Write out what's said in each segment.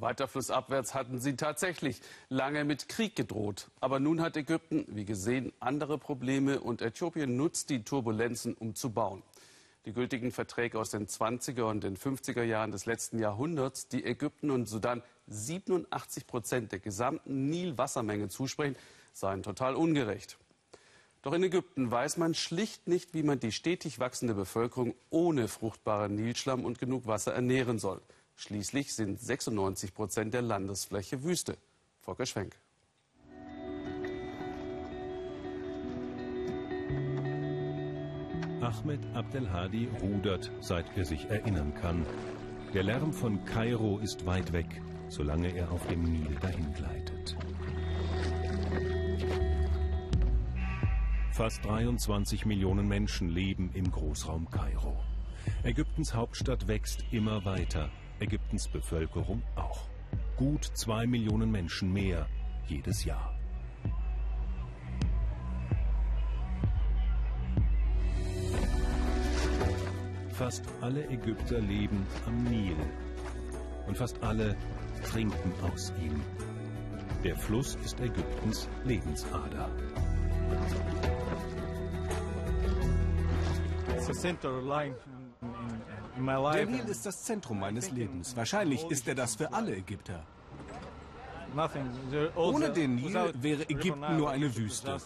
Weiter flussabwärts hatten sie tatsächlich lange mit Krieg gedroht. Aber nun hat Ägypten, wie gesehen, andere Probleme und Äthiopien nutzt die Turbulenzen, um zu bauen. Die gültigen Verträge aus den 20er und den 50er Jahren des letzten Jahrhunderts, die Ägypten und Sudan 87 Prozent der gesamten Nilwassermenge zusprechen, seien total ungerecht. Doch in Ägypten weiß man schlicht nicht, wie man die stetig wachsende Bevölkerung ohne fruchtbaren Nilschlamm und genug Wasser ernähren soll. Schließlich sind 96 Prozent der Landesfläche Wüste. Volker Schwenk. Ahmed Abdelhadi rudert, seit er sich erinnern kann. Der Lärm von Kairo ist weit weg, solange er auf dem Nil dahin gleitet. Fast 23 Millionen Menschen leben im Großraum Kairo. Ägyptens Hauptstadt wächst immer weiter. Ägyptens Bevölkerung auch. Gut zwei Millionen Menschen mehr jedes Jahr. Fast alle Ägypter leben am Nil und fast alle trinken aus ihm. Der Fluss ist Ägyptens Lebensader. It's a center line der Nil ist das Zentrum meines Lebens. Wahrscheinlich ist er das für alle Ägypter. Ohne den Nil wäre Ägypten nur eine Wüste.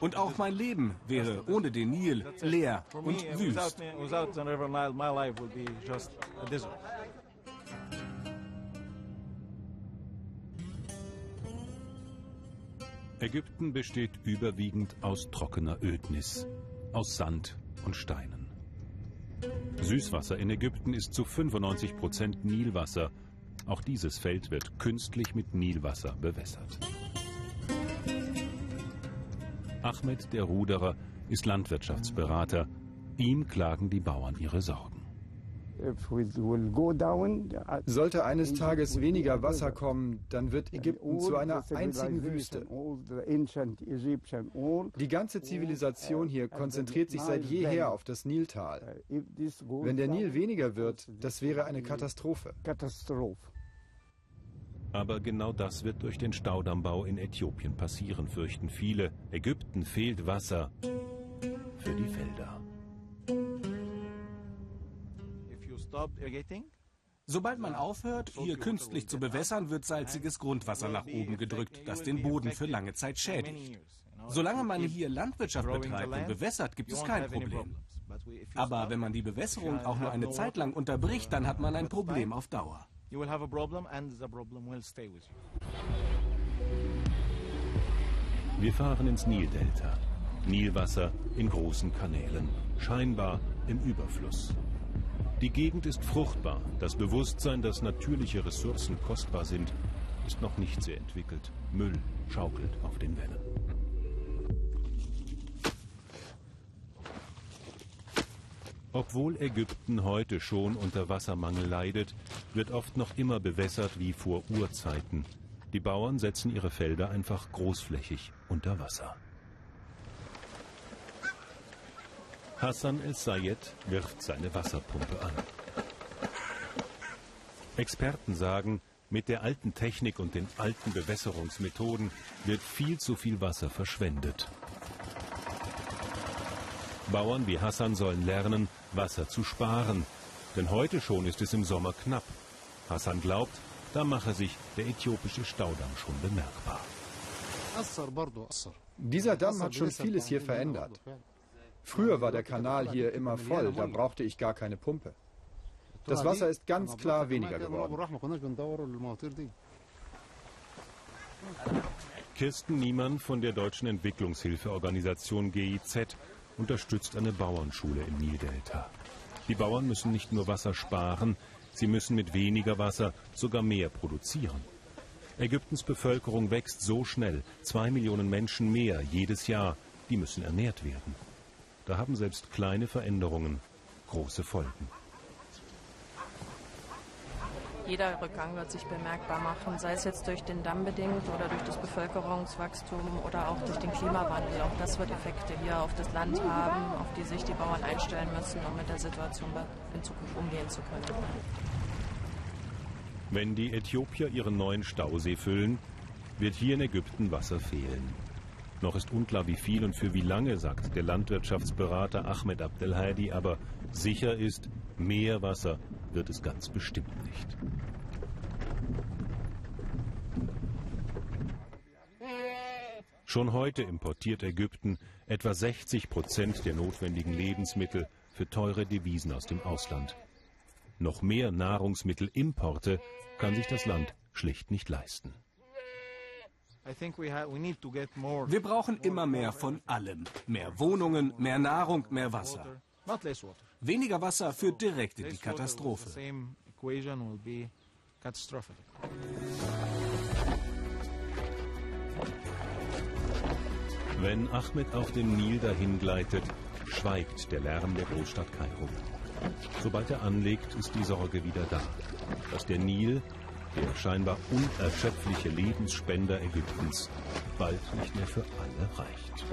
Und auch mein Leben wäre ohne den Nil leer und wüst. Ägypten besteht überwiegend aus trockener Ödnis, aus Sand und Steinen. Süßwasser in Ägypten ist zu 95 Prozent Nilwasser. Auch dieses Feld wird künstlich mit Nilwasser bewässert. Ahmed, der Ruderer, ist Landwirtschaftsberater. Ihm klagen die Bauern ihre Sorgen. Sollte eines Tages weniger Wasser kommen, dann wird Ägypten zu einer einzigen Wüste. Die ganze Zivilisation hier konzentriert sich seit jeher auf das Niltal. Wenn der Nil weniger wird, das wäre eine Katastrophe. Aber genau das wird durch den Staudammbau in Äthiopien passieren, fürchten viele. Ägypten fehlt Wasser für die Felder. Sobald man aufhört, hier künstlich zu bewässern, wird salziges Grundwasser nach oben gedrückt, das den Boden für lange Zeit schädigt. Solange man hier Landwirtschaft betreibt und bewässert, gibt es kein Problem. Aber wenn man die Bewässerung auch nur eine Zeit lang unterbricht, dann hat man ein Problem auf Dauer. Wir fahren ins Nildelta. Nilwasser in großen Kanälen, scheinbar im Überfluss. Die Gegend ist fruchtbar. Das Bewusstsein, dass natürliche Ressourcen kostbar sind, ist noch nicht sehr entwickelt. Müll schaukelt auf den Wellen. Obwohl Ägypten heute schon unter Wassermangel leidet, wird oft noch immer bewässert wie vor Urzeiten. Die Bauern setzen ihre Felder einfach großflächig unter Wasser. Hassan El-Sayed wirft seine Wasserpumpe an. Experten sagen, mit der alten Technik und den alten Bewässerungsmethoden wird viel zu viel Wasser verschwendet. Bauern wie Hassan sollen lernen, Wasser zu sparen. Denn heute schon ist es im Sommer knapp. Hassan glaubt, da mache sich der äthiopische Staudamm schon bemerkbar. Dieser Damm hat schon vieles hier verändert. Früher war der Kanal hier immer voll, da brauchte ich gar keine Pumpe. Das Wasser ist ganz klar weniger geworden. Kirsten Niemann von der deutschen Entwicklungshilfeorganisation GIZ unterstützt eine Bauernschule im Nildelta. Die Bauern müssen nicht nur Wasser sparen, sie müssen mit weniger Wasser sogar mehr produzieren. Ägyptens Bevölkerung wächst so schnell, zwei Millionen Menschen mehr jedes Jahr, die müssen ernährt werden. Da haben selbst kleine Veränderungen große Folgen. Jeder Rückgang wird sich bemerkbar machen, sei es jetzt durch den Damm bedingt oder durch das Bevölkerungswachstum oder auch durch den Klimawandel. Auch das wird Effekte hier auf das Land haben, auf die sich die Bauern einstellen müssen, um mit der Situation in Zukunft umgehen zu können. Wenn die Äthiopier ihren neuen Stausee füllen, wird hier in Ägypten Wasser fehlen. Noch ist unklar, wie viel und für wie lange, sagt der Landwirtschaftsberater Ahmed Abdelhadi, aber sicher ist, mehr Wasser wird es ganz bestimmt nicht. Schon heute importiert Ägypten etwa 60 Prozent der notwendigen Lebensmittel für teure Devisen aus dem Ausland. Noch mehr Nahrungsmittelimporte kann sich das Land schlicht nicht leisten. Wir brauchen immer mehr von allem. Mehr Wohnungen, mehr Nahrung, mehr Wasser. Weniger Wasser führt direkt in die Katastrophe. Wenn Ahmed auf dem Nil dahingleitet, schweigt der Lärm der Großstadt Kairo. Sobald er anlegt, ist die Sorge wieder da, dass der Nil, der scheinbar unerschöpfliche Lebensspender Ägyptens, bald nicht mehr für alle reicht.